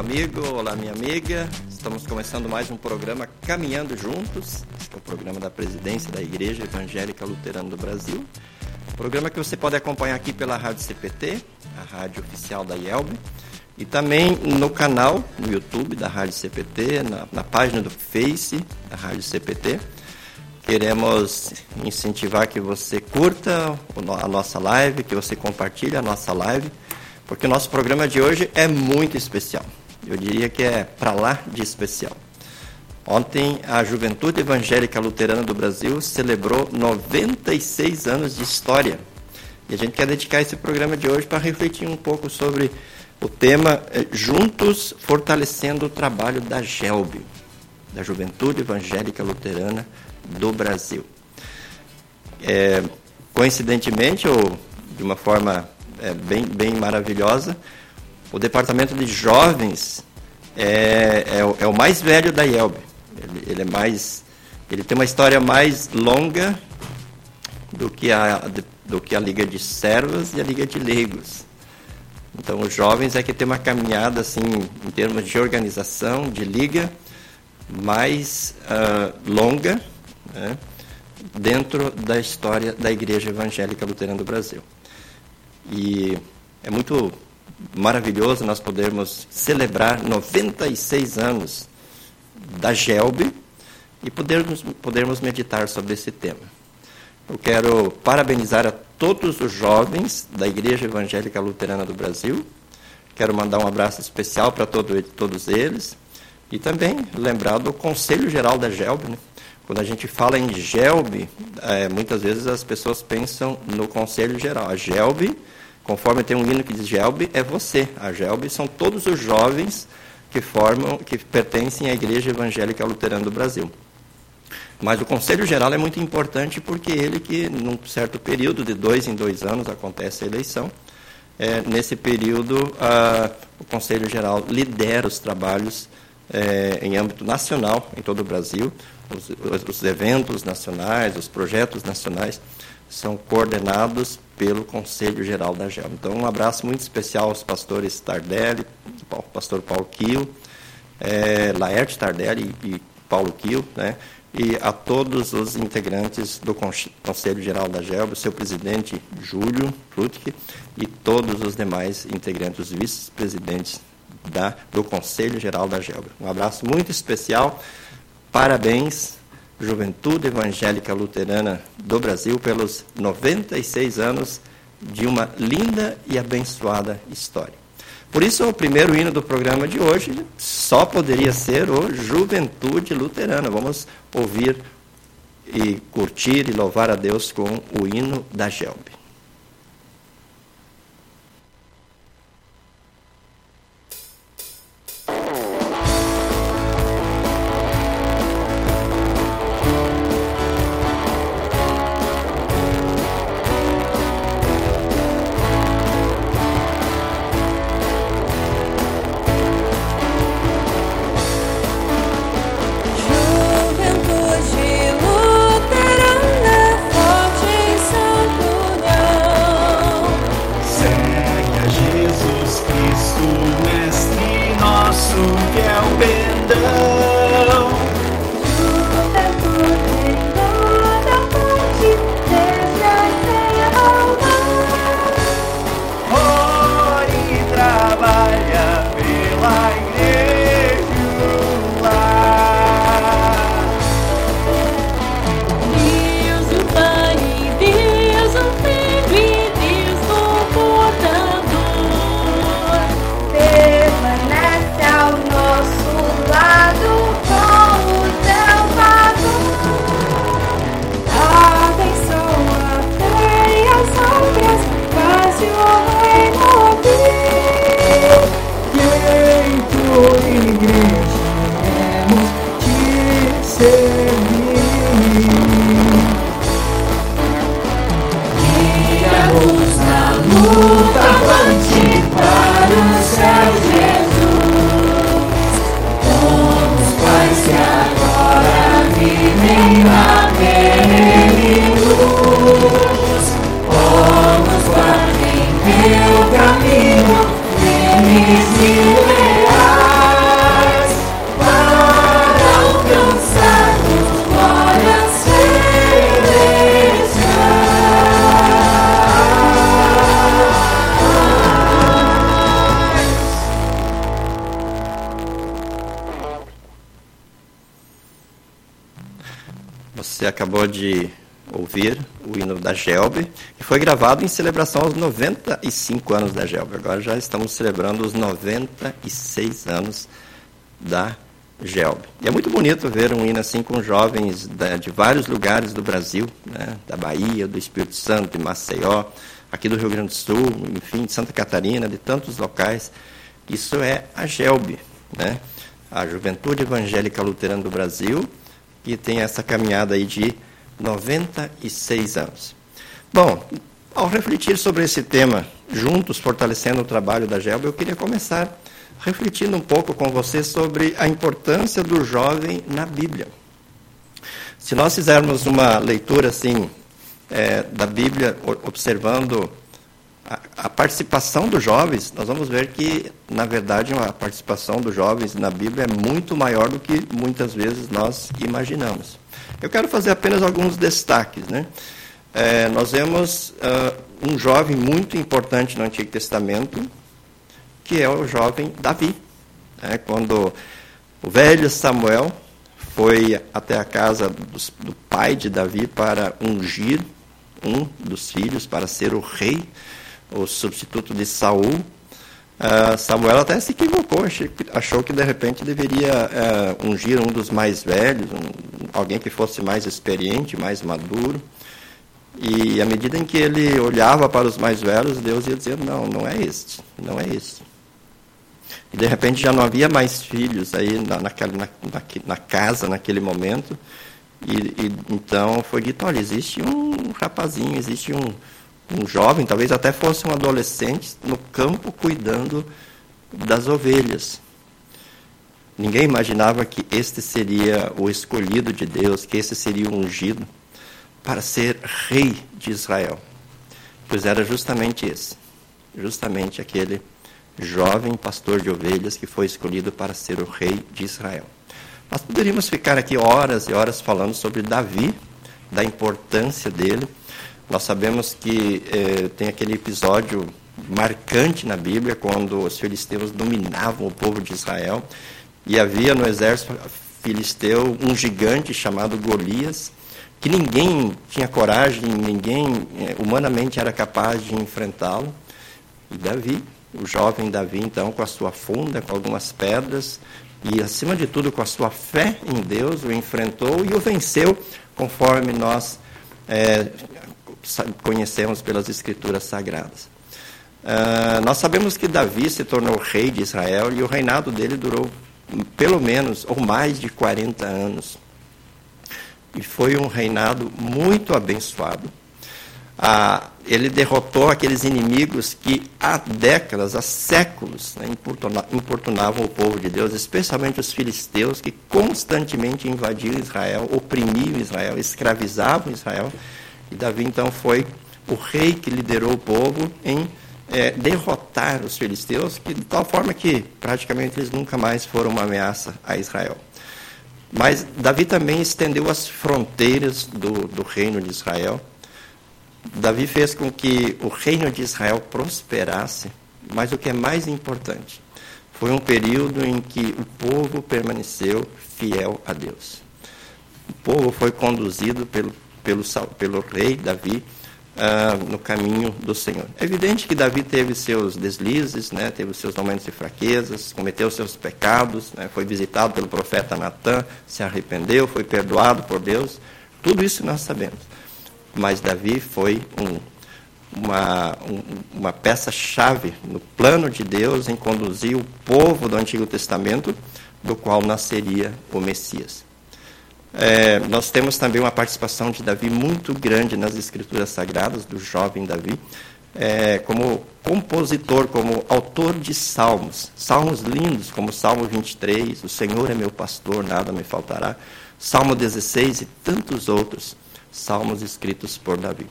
amigo, olá minha amiga. Estamos começando mais um programa Caminhando Juntos. É o programa da presidência da Igreja Evangélica Luterana do Brasil. Programa que você pode acompanhar aqui pela Rádio CPT, a rádio oficial da IELB, e também no canal no YouTube da Rádio CPT, na, na página do Face da Rádio CPT. Queremos incentivar que você curta a nossa live, que você compartilhe a nossa live porque o nosso programa de hoje é muito especial. Eu diria que é para lá de especial. Ontem, a Juventude Evangélica Luterana do Brasil celebrou 96 anos de história. E a gente quer dedicar esse programa de hoje para refletir um pouco sobre o tema eh, Juntos Fortalecendo o Trabalho da GELB, da Juventude Evangélica Luterana do Brasil. É, coincidentemente, ou de uma forma é, bem, bem maravilhosa. O departamento de jovens é, é, o, é o mais velho da IELB. Ele, ele, é mais, ele tem uma história mais longa do que a, do que a Liga de Servas e a Liga de Leigos. Então, os jovens é que tem uma caminhada, assim, em termos de organização, de liga, mais uh, longa, né, dentro da história da Igreja Evangélica Luterana do Brasil. E é muito maravilhoso nós podermos celebrar 96 anos da GELB e podermos, podermos meditar sobre esse tema. Eu quero parabenizar a todos os jovens da Igreja Evangélica Luterana do Brasil. Quero mandar um abraço especial para todo, todos eles. E também lembrar do Conselho Geral da GELB. Né? Quando a gente fala em GELB, é, muitas vezes as pessoas pensam no Conselho Geral. A GELB Conforme tem um hino que diz Gelbe, é você. A Gelbe são todos os jovens que formam, que pertencem à Igreja Evangélica Luterana do Brasil. Mas o Conselho Geral é muito importante porque ele que, num certo período, de dois em dois anos, acontece a eleição. É, nesse período, a, o Conselho Geral lidera os trabalhos é, em âmbito nacional, em todo o Brasil, os, os eventos nacionais, os projetos nacionais são coordenados pelo Conselho Geral da GEL. Então, um abraço muito especial aos pastores Tardelli, pastor Paulo Quio, é, Laerte Tardelli e Paulo Quio, né? e a todos os integrantes do Conselho Geral da GELB, seu presidente Júlio Rutke e todos os demais integrantes, os vice-presidentes do Conselho Geral da GELB. Um abraço muito especial, parabéns Juventude Evangélica Luterana do Brasil pelos 96 anos de uma linda e abençoada história. Por isso, o primeiro hino do programa de hoje só poderia ser o Juventude Luterana. Vamos ouvir e curtir e louvar a Deus com o hino da Gelbe. Você acabou de ouvir o hino da Gelbe, que foi gravado em celebração aos 95 anos da Gelbe. Agora já estamos celebrando os 96 anos da Gelbe. E é muito bonito ver um hino assim com jovens de vários lugares do Brasil, né? da Bahia, do Espírito Santo, de Maceió, aqui do Rio Grande do Sul, enfim, de Santa Catarina, de tantos locais. Isso é a Gelbe, né? a Juventude Evangélica Luterana do Brasil, que tem essa caminhada aí de 96 anos. Bom, ao refletir sobre esse tema, juntos fortalecendo o trabalho da Gelbe, eu queria começar refletindo um pouco com você sobre a importância do jovem na Bíblia. Se nós fizermos uma leitura assim é, da Bíblia, observando a, a, participação dos jovens, nós vamos ver que, na verdade, a participação dos jovens na Bíblia é muito maior do que muitas vezes nós imaginamos. Eu quero fazer apenas alguns destaques. Né? É, nós vemos uh, um jovem muito importante no Antigo Testamento, que é o jovem Davi. É, quando o velho Samuel foi até a casa do pai de Davi para ungir um dos filhos para ser o rei, o substituto de Saul. Uh, Samuel até se equivocou, achou que de repente deveria uh, ungir um dos mais velhos, um, alguém que fosse mais experiente, mais maduro. E à medida em que ele olhava para os mais velhos, Deus ia dizendo: Não, não é este, não é este. E de repente já não havia mais filhos aí na, naquela, na, na, na casa naquele momento. E, e, então foi dito: olha, existe um rapazinho, existe um, um jovem, talvez até fosse um adolescente, no campo cuidando das ovelhas. Ninguém imaginava que este seria o escolhido de Deus, que esse seria o ungido para ser rei de Israel. Pois era justamente esse, justamente aquele jovem pastor de ovelhas que foi escolhido para ser o rei de Israel. Nós poderíamos ficar aqui horas e horas falando sobre Davi, da importância dele. Nós sabemos que eh, tem aquele episódio marcante na Bíblia, quando os filisteus dominavam o povo de Israel, e havia no exército filisteu um gigante chamado Golias, que ninguém tinha coragem, ninguém eh, humanamente era capaz de enfrentá-lo. E Davi o jovem Davi, então, com a sua funda, com algumas pedras, e, acima de tudo, com a sua fé em Deus, o enfrentou e o venceu, conforme nós é, conhecemos pelas Escrituras Sagradas. Uh, nós sabemos que Davi se tornou rei de Israel e o reinado dele durou pelo menos ou mais de 40 anos. E foi um reinado muito abençoado ah, ele derrotou aqueles inimigos que há décadas, há séculos, né, importunavam o povo de Deus, especialmente os filisteus, que constantemente invadiam Israel, oprimiam Israel, escravizavam Israel. E Davi, então, foi o rei que liderou o povo em é, derrotar os filisteus, que, de tal forma que praticamente eles nunca mais foram uma ameaça a Israel. Mas Davi também estendeu as fronteiras do, do reino de Israel Davi fez com que o reino de Israel prosperasse, mas o que é mais importante, foi um período em que o povo permaneceu fiel a Deus. O povo foi conduzido pelo, pelo, pelo rei Davi uh, no caminho do Senhor. É evidente que Davi teve seus deslizes, né, teve seus momentos de fraquezas, cometeu seus pecados, né, foi visitado pelo profeta Natã, se arrependeu, foi perdoado por Deus. Tudo isso nós sabemos mas Davi foi um, uma, um, uma peça-chave no plano de Deus em conduzir o povo do Antigo Testamento, do qual nasceria o Messias. É, nós temos também uma participação de Davi muito grande nas Escrituras Sagradas, do jovem Davi, é, como compositor, como autor de salmos. Salmos lindos, como Salmo 23, O Senhor é meu pastor, nada me faltará. Salmo 16 e tantos outros salmos escritos por Davi.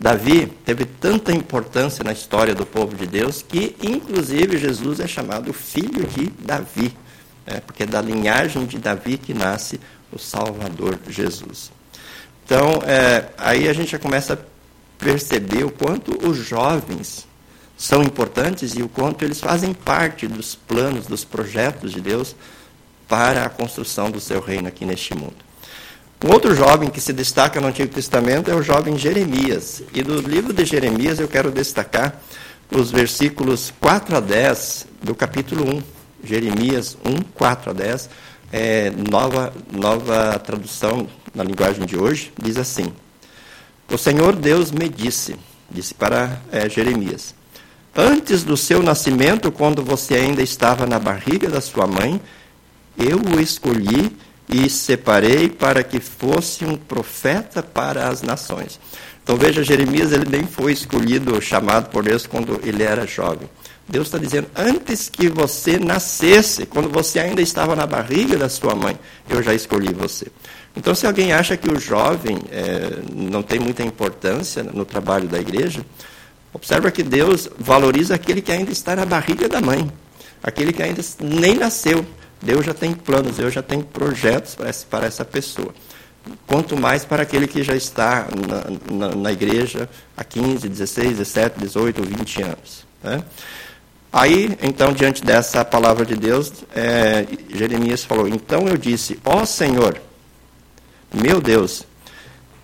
Davi teve tanta importância na história do povo de Deus que, inclusive, Jesus é chamado filho de Davi, né? porque é da linhagem de Davi que nasce o Salvador Jesus. Então, é, aí a gente já começa a perceber o quanto os jovens são importantes e o quanto eles fazem parte dos planos, dos projetos de Deus para a construção do seu reino aqui neste mundo. Um outro jovem que se destaca no Antigo Testamento é o jovem Jeremias. E do livro de Jeremias eu quero destacar os versículos 4 a 10 do capítulo 1. Jeremias 1, 4 a 10. É, nova, nova tradução na linguagem de hoje, diz assim: O Senhor Deus me disse, disse para é, Jeremias, antes do seu nascimento, quando você ainda estava na barriga da sua mãe, eu o escolhi e separei para que fosse um profeta para as nações. Então veja, Jeremias ele nem foi escolhido, chamado por Deus quando ele era jovem. Deus está dizendo, antes que você nascesse, quando você ainda estava na barriga da sua mãe, eu já escolhi você. Então, se alguém acha que o jovem é, não tem muita importância no trabalho da igreja, observa que Deus valoriza aquele que ainda está na barriga da mãe, aquele que ainda nem nasceu. Deus já tem planos, Deus já tem projetos para essa, pessoa. Quanto mais para aquele que já está na, na, na igreja há 15, 16, 17, 18, 20 anos. Né? Aí, então, diante dessa palavra de Deus, é, Jeremias falou: Então eu disse, ó Senhor, meu Deus,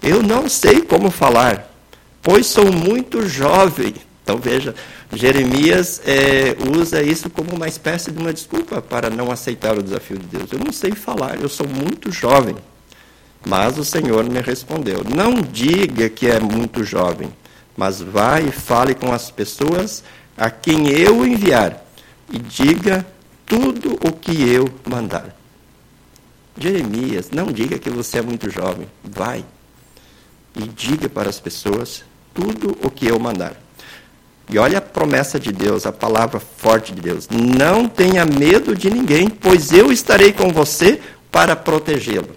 eu não sei como falar, pois sou muito jovem. Então veja, Jeremias é, usa isso como uma espécie de uma desculpa para não aceitar o desafio de Deus. Eu não sei falar, eu sou muito jovem. Mas o Senhor me respondeu: Não diga que é muito jovem, mas vá e fale com as pessoas a quem eu enviar, e diga tudo o que eu mandar. Jeremias, não diga que você é muito jovem, vai e diga para as pessoas tudo o que eu mandar. E olha a promessa de Deus, a palavra forte de Deus. Não tenha medo de ninguém, pois eu estarei com você para protegê-lo.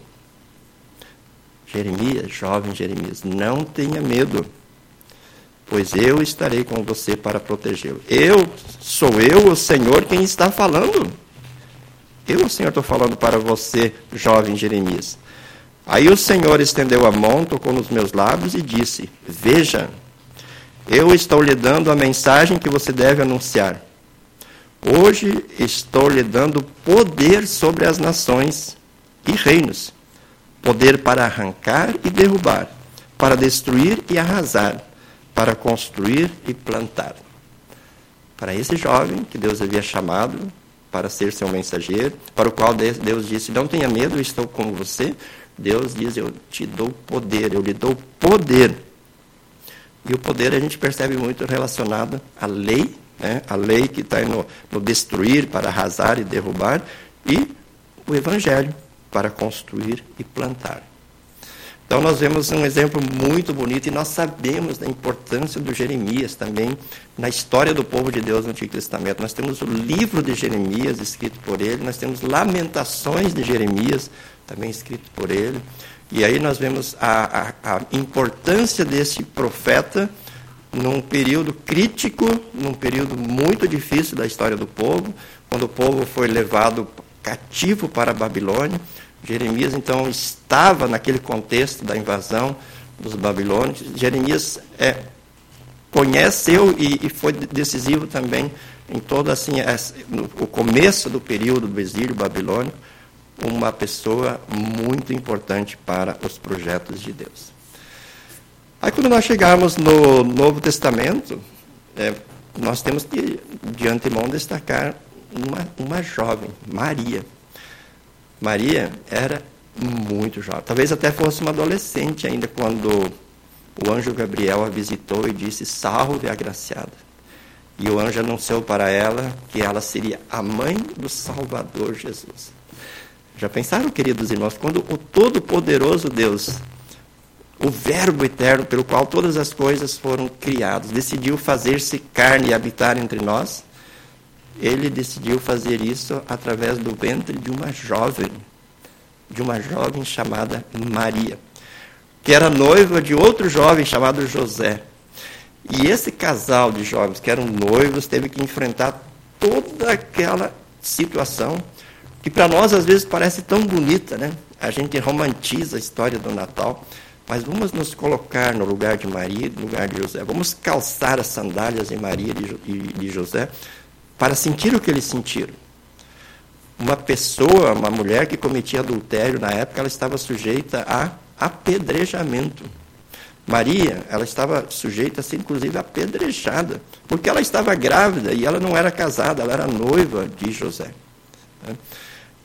Jeremias, jovem Jeremias, não tenha medo, pois eu estarei com você para protegê-lo. Eu, sou eu, o Senhor, quem está falando. Eu, o Senhor, estou falando para você, jovem Jeremias. Aí o Senhor estendeu a mão, tocou nos meus lábios e disse: Veja, eu estou lhe dando a mensagem que você deve anunciar. Hoje estou lhe dando poder sobre as nações e reinos poder para arrancar e derrubar, para destruir e arrasar, para construir e plantar. Para esse jovem que Deus havia chamado para ser seu mensageiro, para o qual Deus disse: Não tenha medo, estou com você. Deus diz: Eu te dou poder, eu lhe dou poder e o poder a gente percebe muito relacionado à lei, né? a lei que está no, no destruir, para arrasar e derrubar, e o evangelho, para construir e plantar. Então nós vemos um exemplo muito bonito e nós sabemos da importância do Jeremias também na história do povo de Deus no Antigo Testamento. Nós temos o livro de Jeremias escrito por ele, nós temos Lamentações de Jeremias também escrito por ele. E aí nós vemos a, a, a importância desse profeta num período crítico, num período muito difícil da história do povo, quando o povo foi levado cativo para a Babilônia. Jeremias, então, estava naquele contexto da invasão dos babilônios. Jeremias é, conheceu e, e, foi decisivo também em todo assim, no, o começo do período do exílio babilônico uma pessoa muito importante para os projetos de Deus. Aí, quando nós chegarmos no Novo Testamento, é, nós temos que, de antemão, destacar uma, uma jovem, Maria. Maria era muito jovem, talvez até fosse uma adolescente ainda quando o anjo Gabriel a visitou e disse: Salve, agraciada. E o anjo anunciou para ela que ela seria a mãe do Salvador Jesus. Já pensaram, queridos irmãos, quando o Todo-Poderoso Deus, o Verbo eterno pelo qual todas as coisas foram criadas, decidiu fazer-se carne e habitar entre nós? Ele decidiu fazer isso através do ventre de uma jovem, de uma jovem chamada Maria, que era noiva de outro jovem chamado José. E esse casal de jovens que eram noivos teve que enfrentar toda aquela situação que para nós às vezes parece tão bonita, né? A gente romantiza a história do Natal, mas vamos nos colocar no lugar de Maria, no lugar de José. Vamos calçar as sandálias de Maria e de José para sentir o que eles sentiram. uma pessoa, uma mulher que cometia adultério na época, ela estava sujeita a apedrejamento. Maria, ela estava sujeita a ser, inclusive, apedrejada, porque ela estava grávida e ela não era casada, ela era noiva de José.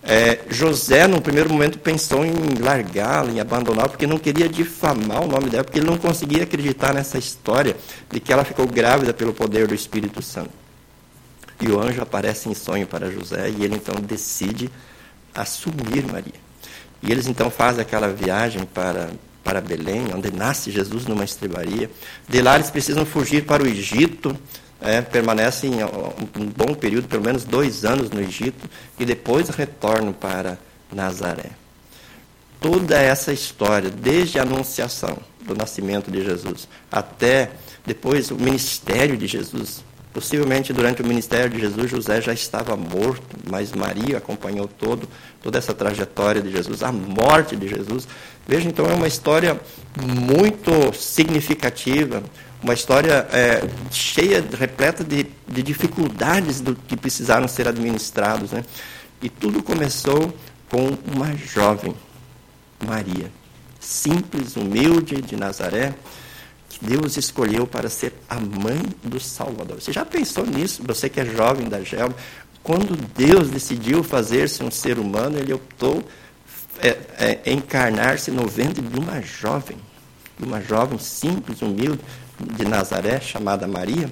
É, José, num primeiro momento, pensou em largá-la, em abandoná-la, porque não queria difamar o nome dela, porque ele não conseguia acreditar nessa história de que ela ficou grávida pelo poder do Espírito Santo. E o anjo aparece em sonho para José e ele então decide assumir Maria. E eles então fazem aquela viagem para, para Belém, onde nasce Jesus numa estrebaria. De lá eles precisam fugir para o Egito, é, permanecem um bom período, pelo menos dois anos no Egito, e depois retornam para Nazaré. Toda essa história, desde a anunciação do nascimento de Jesus até depois o ministério de Jesus, Possivelmente durante o ministério de Jesus, José já estava morto, mas Maria acompanhou todo, toda essa trajetória de Jesus, a morte de Jesus. Veja, então, é uma história muito significativa, uma história é, cheia, repleta de, de dificuldades do, que precisaram ser administrados. Né? E tudo começou com uma jovem, Maria, simples, humilde, de Nazaré, Deus escolheu para ser a mãe do Salvador. Você já pensou nisso? Você que é jovem da GEL, quando Deus decidiu fazer-se um ser humano, ele optou é, é, encarnar-se no ventre de uma jovem, de uma jovem simples, humilde, de Nazaré, chamada Maria.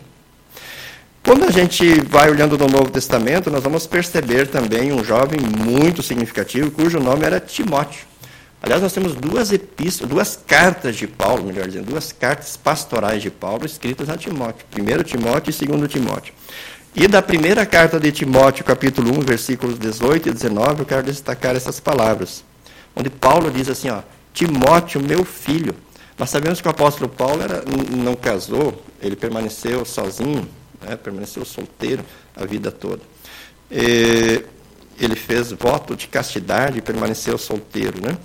Quando a gente vai olhando no Novo Testamento, nós vamos perceber também um jovem muito significativo, cujo nome era Timóteo. Aliás, nós temos duas epístolas, duas cartas de Paulo, melhor dizendo, duas cartas pastorais de Paulo escritas a Timóteo. Primeiro Timóteo e segundo Timóteo. E da primeira carta de Timóteo, capítulo 1, versículos 18 e 19, eu quero destacar essas palavras. Onde Paulo diz assim, ó, Timóteo, meu filho. Nós sabemos que o apóstolo Paulo era, não casou, ele permaneceu sozinho, né, permaneceu solteiro a vida toda. E ele fez voto de castidade e permaneceu solteiro, né?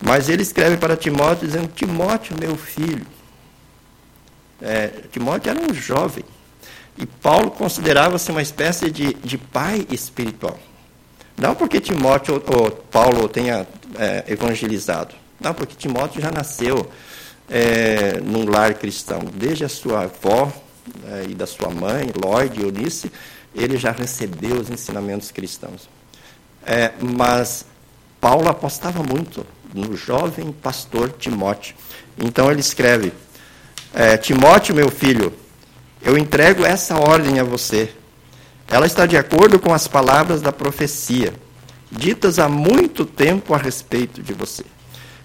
Mas ele escreve para Timóteo dizendo: Timóteo, meu filho. É, Timóteo era um jovem. E Paulo considerava-se uma espécie de, de pai espiritual. Não porque Timóteo ou Paulo tenha é, evangelizado. Não, porque Timóteo já nasceu é, num lar cristão. Desde a sua avó é, e da sua mãe, Lloyd e Eunice, ele já recebeu os ensinamentos cristãos. É, mas Paulo apostava muito no jovem pastor Timóteo. Então ele escreve: é, Timóteo, meu filho, eu entrego essa ordem a você. Ela está de acordo com as palavras da profecia, ditas há muito tempo a respeito de você.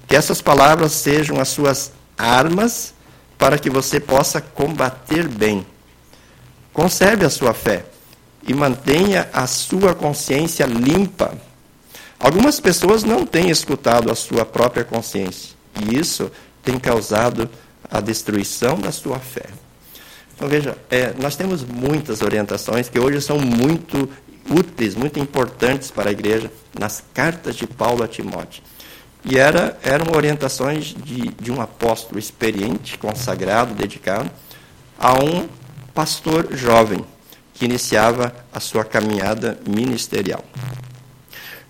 Que essas palavras sejam as suas armas para que você possa combater bem. Conserve a sua fé e mantenha a sua consciência limpa Algumas pessoas não têm escutado a sua própria consciência, e isso tem causado a destruição da sua fé. Então, veja, é, nós temos muitas orientações que hoje são muito úteis, muito importantes para a igreja, nas cartas de Paulo a Timóteo. E era, eram orientações de, de um apóstolo experiente, consagrado, dedicado, a um pastor jovem que iniciava a sua caminhada ministerial.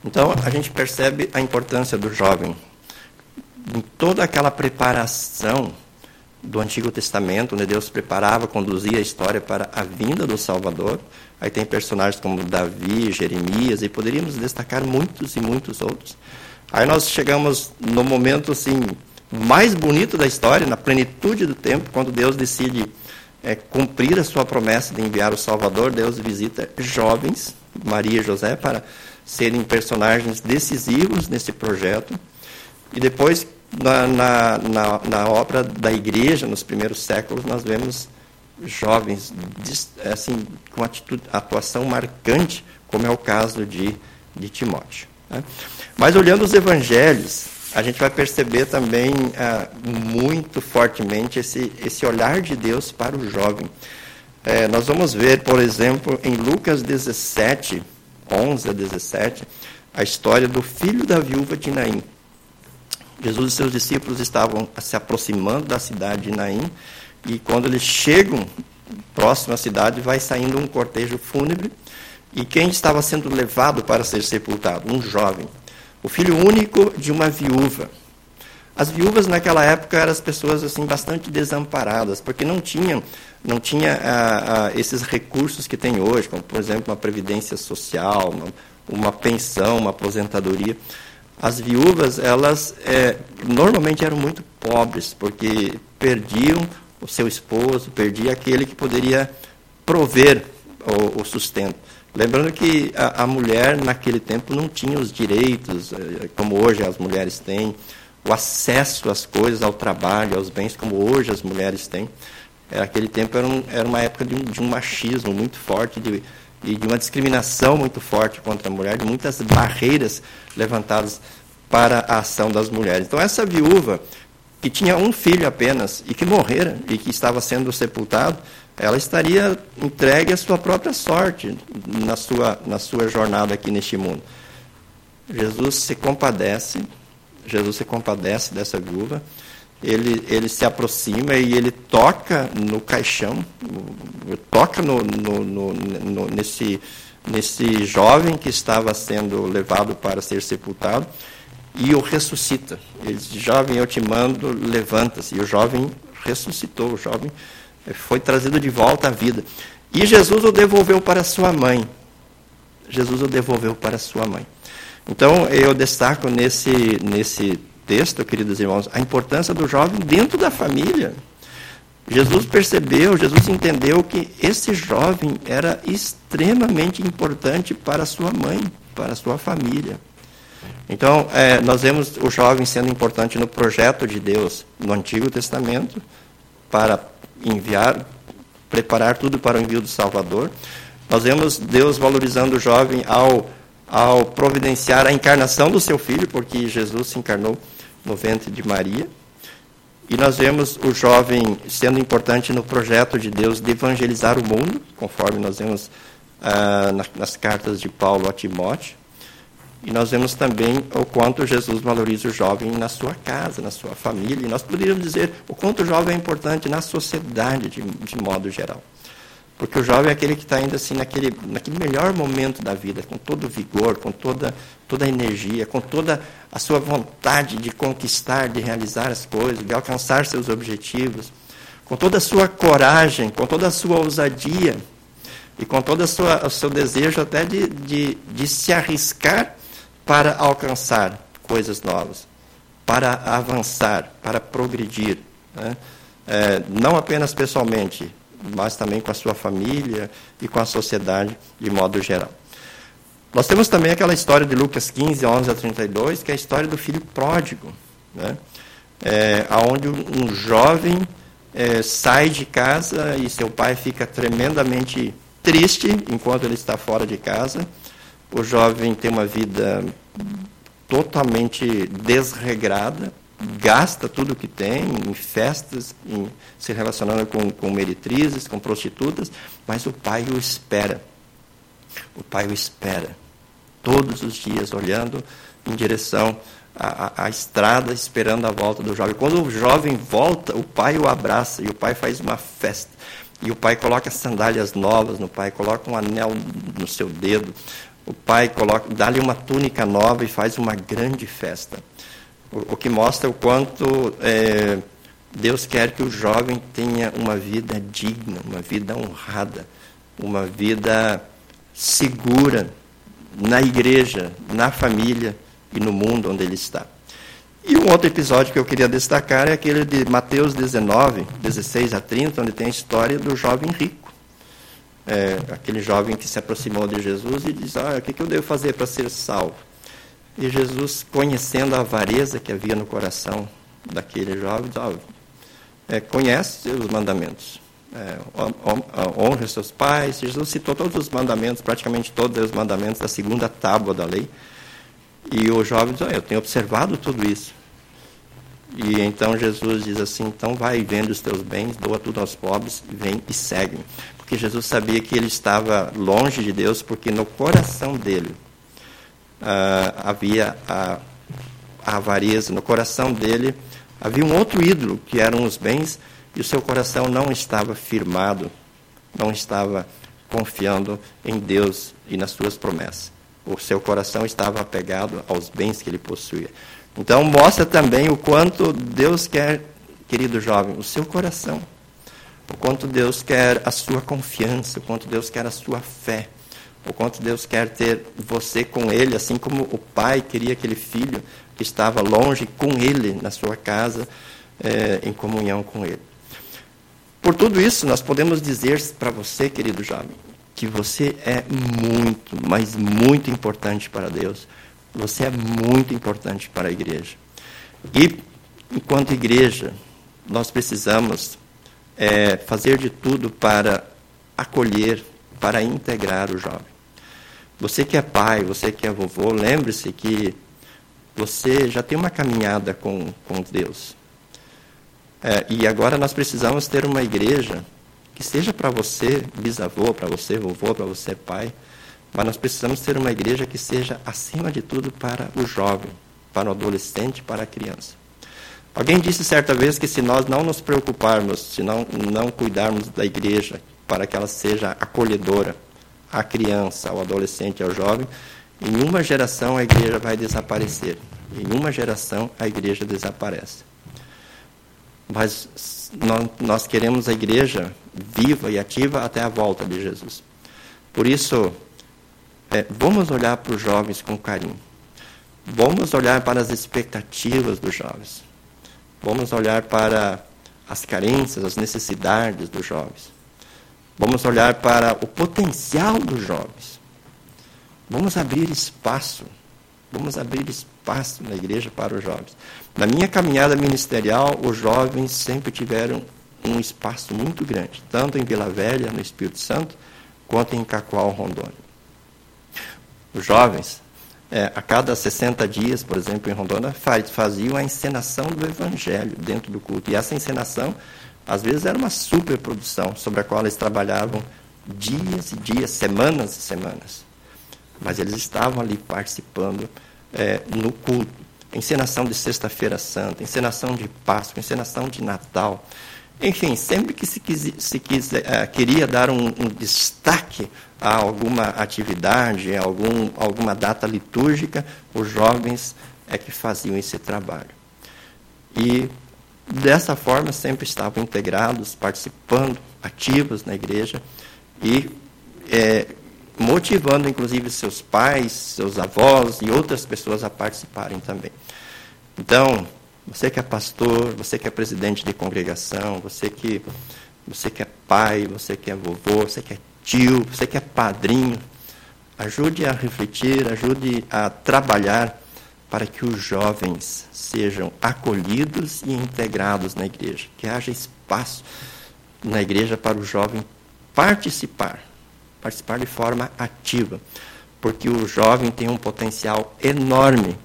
Então, a gente percebe a importância do jovem. Em toda aquela preparação do Antigo Testamento, onde Deus preparava, conduzia a história para a vinda do Salvador. Aí tem personagens como Davi, Jeremias, e poderíamos destacar muitos e muitos outros. Aí nós chegamos no momento assim mais bonito da história, na plenitude do tempo, quando Deus decide é, cumprir a sua promessa de enviar o Salvador. Deus visita jovens, Maria e José, para serem personagens decisivos nesse projeto. E depois, na, na, na, na obra da igreja, nos primeiros séculos, nós vemos jovens assim, com atitude, atuação marcante, como é o caso de, de Timóteo. Né? Mas olhando os evangelhos, a gente vai perceber também ah, muito fortemente esse, esse olhar de Deus para o jovem. É, nós vamos ver, por exemplo, em Lucas 17, 11 a 17, a história do filho da viúva de Naim. Jesus e seus discípulos estavam se aproximando da cidade de Naim, e quando eles chegam próximo à cidade, vai saindo um cortejo fúnebre, E quem estava sendo levado para ser sepultado? Um jovem. O filho único de uma viúva. As viúvas naquela época eram as pessoas assim bastante desamparadas, porque não tinham não tinha ah, ah, esses recursos que tem hoje, como por exemplo uma previdência social, uma, uma pensão, uma aposentadoria. As viúvas elas é, normalmente eram muito pobres, porque perdiam o seu esposo, perdia aquele que poderia prover o, o sustento. Lembrando que a, a, mulher naquele tempo não tinha os direitos eh, como hoje as mulheres têm, o acesso às coisas, ao trabalho, aos bens como hoje as mulheres têm. Aquele tempo era, um, era uma época de um, de um, machismo muito forte de, e de uma discriminação muito forte contra a mulher, de muitas barreiras levantadas para a ação das mulheres. Então essa viúva que tinha um filho apenas e que morrera e que estava sendo sepultado, ela estaria entregue à sua própria sorte na sua, na sua jornada aqui neste mundo. Jesus se compadece, Jesus se compadece dessa viúva, ele, ele se aproxima e ele toca no caixão, toca no, no, no, no, nesse, nesse jovem que estava sendo levado para ser sepultado e o ressuscita. Ele diz, jovem, eu te mando, levanta-se. E o jovem ressuscitou, o jovem foi trazido de volta à vida. E Jesus o devolveu para sua mãe. Jesus o devolveu para sua mãe. Então, eu destaco nesse, nesse texto, queridos irmãos, a importância do jovem dentro da família. Jesus percebeu, Jesus entendeu que esse jovem era extremamente importante para sua mãe, para sua família. Então, é, nós vemos o jovem sendo importante no projeto de Deus no Antigo Testamento, para enviar, preparar tudo para o envio do Salvador. Nós vemos Deus valorizando o jovem ao, ao providenciar a encarnação do seu filho, porque Jesus se encarnou no ventre de Maria. E nós vemos o jovem sendo importante no projeto de Deus de evangelizar o mundo, conforme nós vemos ah, nas cartas de Paulo a Timóteo. E nós vemos também o quanto Jesus valoriza o jovem na sua casa, na sua família. E nós poderíamos dizer o quanto o jovem é importante na sociedade, de, de modo geral. Porque o jovem é aquele que está ainda assim naquele, naquele melhor momento da vida, com todo o vigor, com toda, toda a energia, com toda a sua vontade de conquistar, de realizar as coisas, de alcançar seus objetivos, com toda a sua coragem, com toda a sua ousadia e com todo o seu desejo até de, de, de se arriscar para alcançar coisas novas, para avançar, para progredir. Né? É, não apenas pessoalmente, mas também com a sua família e com a sociedade de modo geral. Nós temos também aquela história de Lucas 15, 11 a 32, que é a história do filho pródigo, né? é, onde um jovem é, sai de casa e seu pai fica tremendamente triste enquanto ele está fora de casa, o jovem tem uma vida totalmente desregrada, gasta tudo que tem em festas, em, se relacionando com, com meretrizes, com prostitutas, mas o pai o espera. O pai o espera. Todos os dias, olhando em direção à, à, à estrada, esperando a volta do jovem. Quando o jovem volta, o pai o abraça e o pai faz uma festa. E o pai coloca sandálias novas no pai, coloca um anel no seu dedo, o pai coloca, dá-lhe uma túnica nova e faz uma grande festa. O, que mostra o quanto é, Deus quer que o jovem tenha uma vida digna, uma vida honrada, uma vida segura na igreja, na família e no mundo onde ele está. E um outro episódio que eu queria destacar é aquele de Mateus 19, 16 a 30, onde tem a história do jovem rico é, aquele jovem que se aproximou de Jesus e diz: ah, o que eu devo fazer para ser salvo? E Jesus, conhecendo a avareza que havia no coração daquele jovem, diz: ah, é, conhece os mandamentos. É, honre seus pais. Jesus citou todos os mandamentos, praticamente todos os mandamentos da segunda tábua da lei. E o jovem diz: ah, Eu tenho observado tudo isso. E então Jesus diz assim: Então vai vende os teus bens, doa tudo aos pobres, vem e segue-me porque Jesus sabia que ele estava longe de Deus, porque no coração dele uh, havia a, a avareza, no coração dele havia um outro ídolo, que eram os bens, e o seu coração não estava firmado, não estava confiando em Deus e nas suas promessas. O seu coração estava apegado aos bens que ele possuía. Então, mostra também o quanto Deus quer, querido jovem, o seu coração. O quanto Deus quer a sua confiança, o quanto Deus quer a sua fé. O quanto Deus quer ter você com Ele, assim como o pai queria aquele filho que estava longe com Ele na sua casa, é, em comunhão com Ele. Por tudo isso, nós podemos dizer para você, querido jovem, que você é muito, mas muito importante para Deus. Você é muito importante para a igreja. E, enquanto igreja, nós precisamos é, fazer de tudo para acolher, para integrar o jovem. Você que é pai, você que é vovô, lembre-se que você já tem uma caminhada com, com Deus. É, e agora nós precisamos ter uma igreja que seja para você bisavô, para você vovô, para você pai, mas nós precisamos ter uma igreja que seja, acima de tudo, para o jovem, para o adolescente, para a criança. Alguém disse certa vez que se nós não nos preocuparmos, se não, não cuidarmos da igreja para que ela seja acolhedora à criança, ao adolescente, ao jovem, em uma geração a igreja vai desaparecer. Em uma geração a igreja desaparece mas nós queremos a igreja viva e ativa até a volta de Jesus. Por isso, é, vamos olhar para os jovens com carinho. Vamos olhar para as expectativas dos jovens. Vamos olhar para as carências, as necessidades dos jovens. Vamos olhar para o potencial dos jovens. Vamos abrir espaço. Vamos abrir espaço na igreja para os jovens. Na minha caminhada ministerial, os jovens sempre tiveram um espaço muito grande, tanto em Vila Velha, no Espírito Santo, quanto em Cacoal, Rondônia. Os jovens, é, a cada 60 dias, por exemplo, em Rondônia, faziam a encenação do Evangelho dentro do culto. E essa encenação, às vezes, era uma superprodução sobre a qual eles trabalhavam dias e dias, semanas e semanas. Mas eles estavam ali participando é, no culto encenação de Sexta-feira Santa, encenação de Páscoa, encenação de Natal. Enfim, sempre que se, quis, se quis, uh, queria dar um, um, destaque a alguma atividade, a algum, alguma data litúrgica, os jovens é que faziam esse trabalho. E dessa forma sempre estavam integrados, participando, ativos na igreja e é, motivando inclusive seus pais, seus avós e outras pessoas a participarem também. Então, você que é pastor, você que é presidente de congregação, você que, você que é pai, você que é vovô, você que é tio, você que é padrinho, ajude a refletir, ajude a trabalhar para que os jovens sejam acolhidos e integrados na igreja, que haja espaço na igreja para o jovem participar, participar de forma ativa, porque o jovem tem um potencial enorme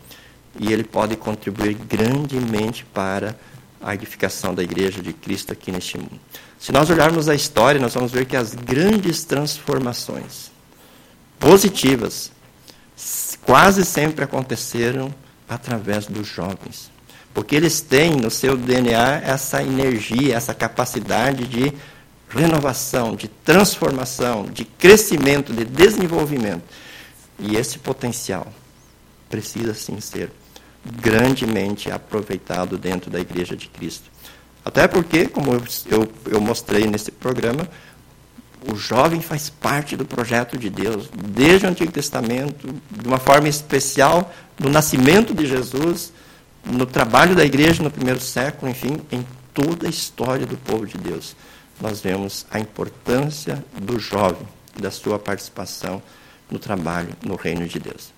e ele pode contribuir grandemente para a edificação da igreja de Cristo aqui neste mundo. Se nós olharmos a história, nós vamos ver que as grandes transformações positivas quase sempre aconteceram através dos jovens. Porque eles têm no seu DNA essa energia, essa capacidade de renovação, de transformação, de crescimento, de desenvolvimento. E esse potencial precisa sim ser grandemente aproveitado dentro da Igreja de Cristo. Até porque, como eu, eu, mostrei nesse programa, o jovem faz parte do projeto de Deus, desde o Antigo Testamento, de uma forma especial, no nascimento de Jesus, no trabalho da igreja no primeiro século, enfim, em toda a história do povo de Deus. Nós vemos a importância do jovem e da sua participação no trabalho no reino de Deus.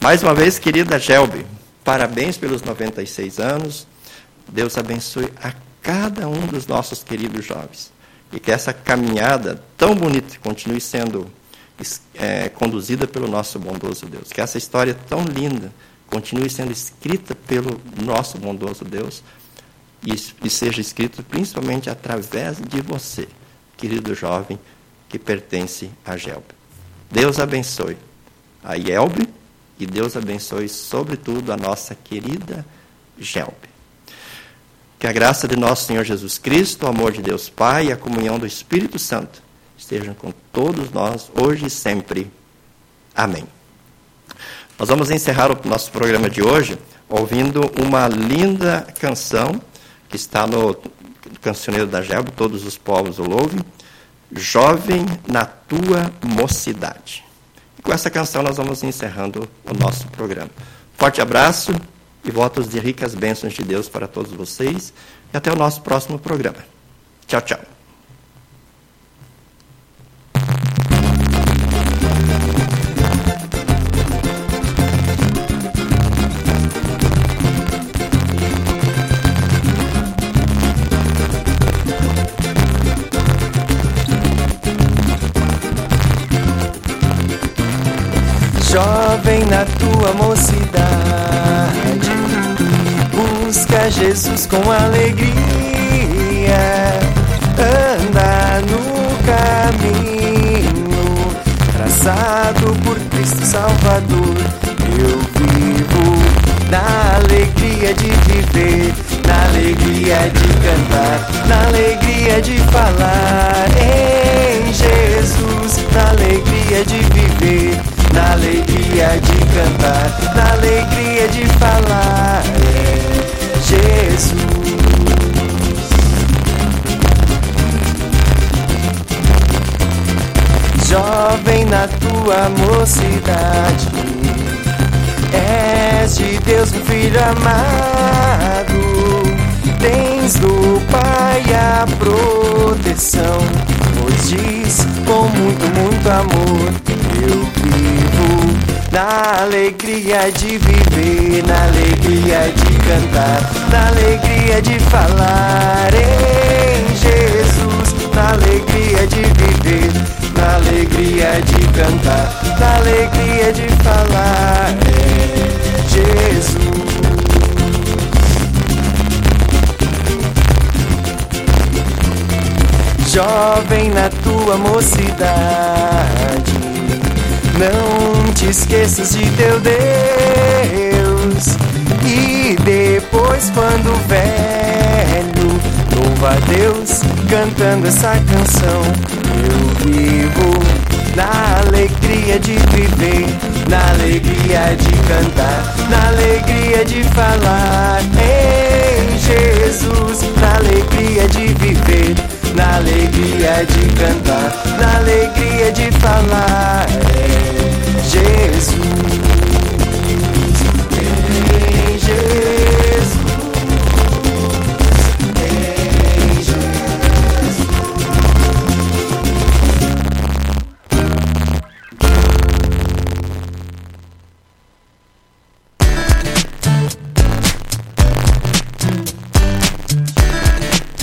Mais uma vez, querida Gelbe, Parabéns pelos 96 anos. Deus abençoe a cada um dos nossos queridos jovens. E que essa caminhada tão bonita continue sendo é, conduzida pelo nosso bondoso Deus. Que essa história tão linda continue sendo escrita pelo nosso bondoso Deus e, e seja escrita principalmente através de você, querido jovem que pertence a Gelbe. Deus abençoe a Yelbe e Deus abençoe, sobretudo, a nossa querida Gelbe. Que a graça de nosso Senhor Jesus Cristo, o amor de Deus Pai e a comunhão do Espírito Santo estejam com todos nós, hoje e sempre. Amém. Nós vamos encerrar o nosso programa de hoje ouvindo uma linda canção que está no Cancioneiro da Gelbo, Todos os Povos o Louvem, Jovem na Tua Mocidade. E com essa canção nós vamos encerrando o nosso programa. Forte abraço e votos de ricas bênçãos de Deus para todos vocês e até o nosso próximo programa. Tchau, tchau. Com alegria, anda no caminho traçado por Cristo Salvador. Eu vivo na alegria de viver, na alegria de cantar, na alegria de falar em Jesus, na alegria de viver na alegria de cantar, na alegria de falar, Jesus. Jovem na tua mocidade, és de Deus um filho amado, tens do Pai a proteção, pois diz com muito, muito amor eu vivo na alegria de viver, na alegria de cantar, na alegria de falar em Jesus, na alegria de viver, na alegria de cantar, na alegria de falar em Jesus. Jovem na tua mocidade não te esqueças de teu Deus. E depois, quando velho, louva a Deus cantando essa canção. Eu vivo na alegria de viver, na alegria de cantar, na alegria de falar em Jesus, na alegria de viver, na alegria de cantar, na alegria de falar. É Jesus, tem Jesus.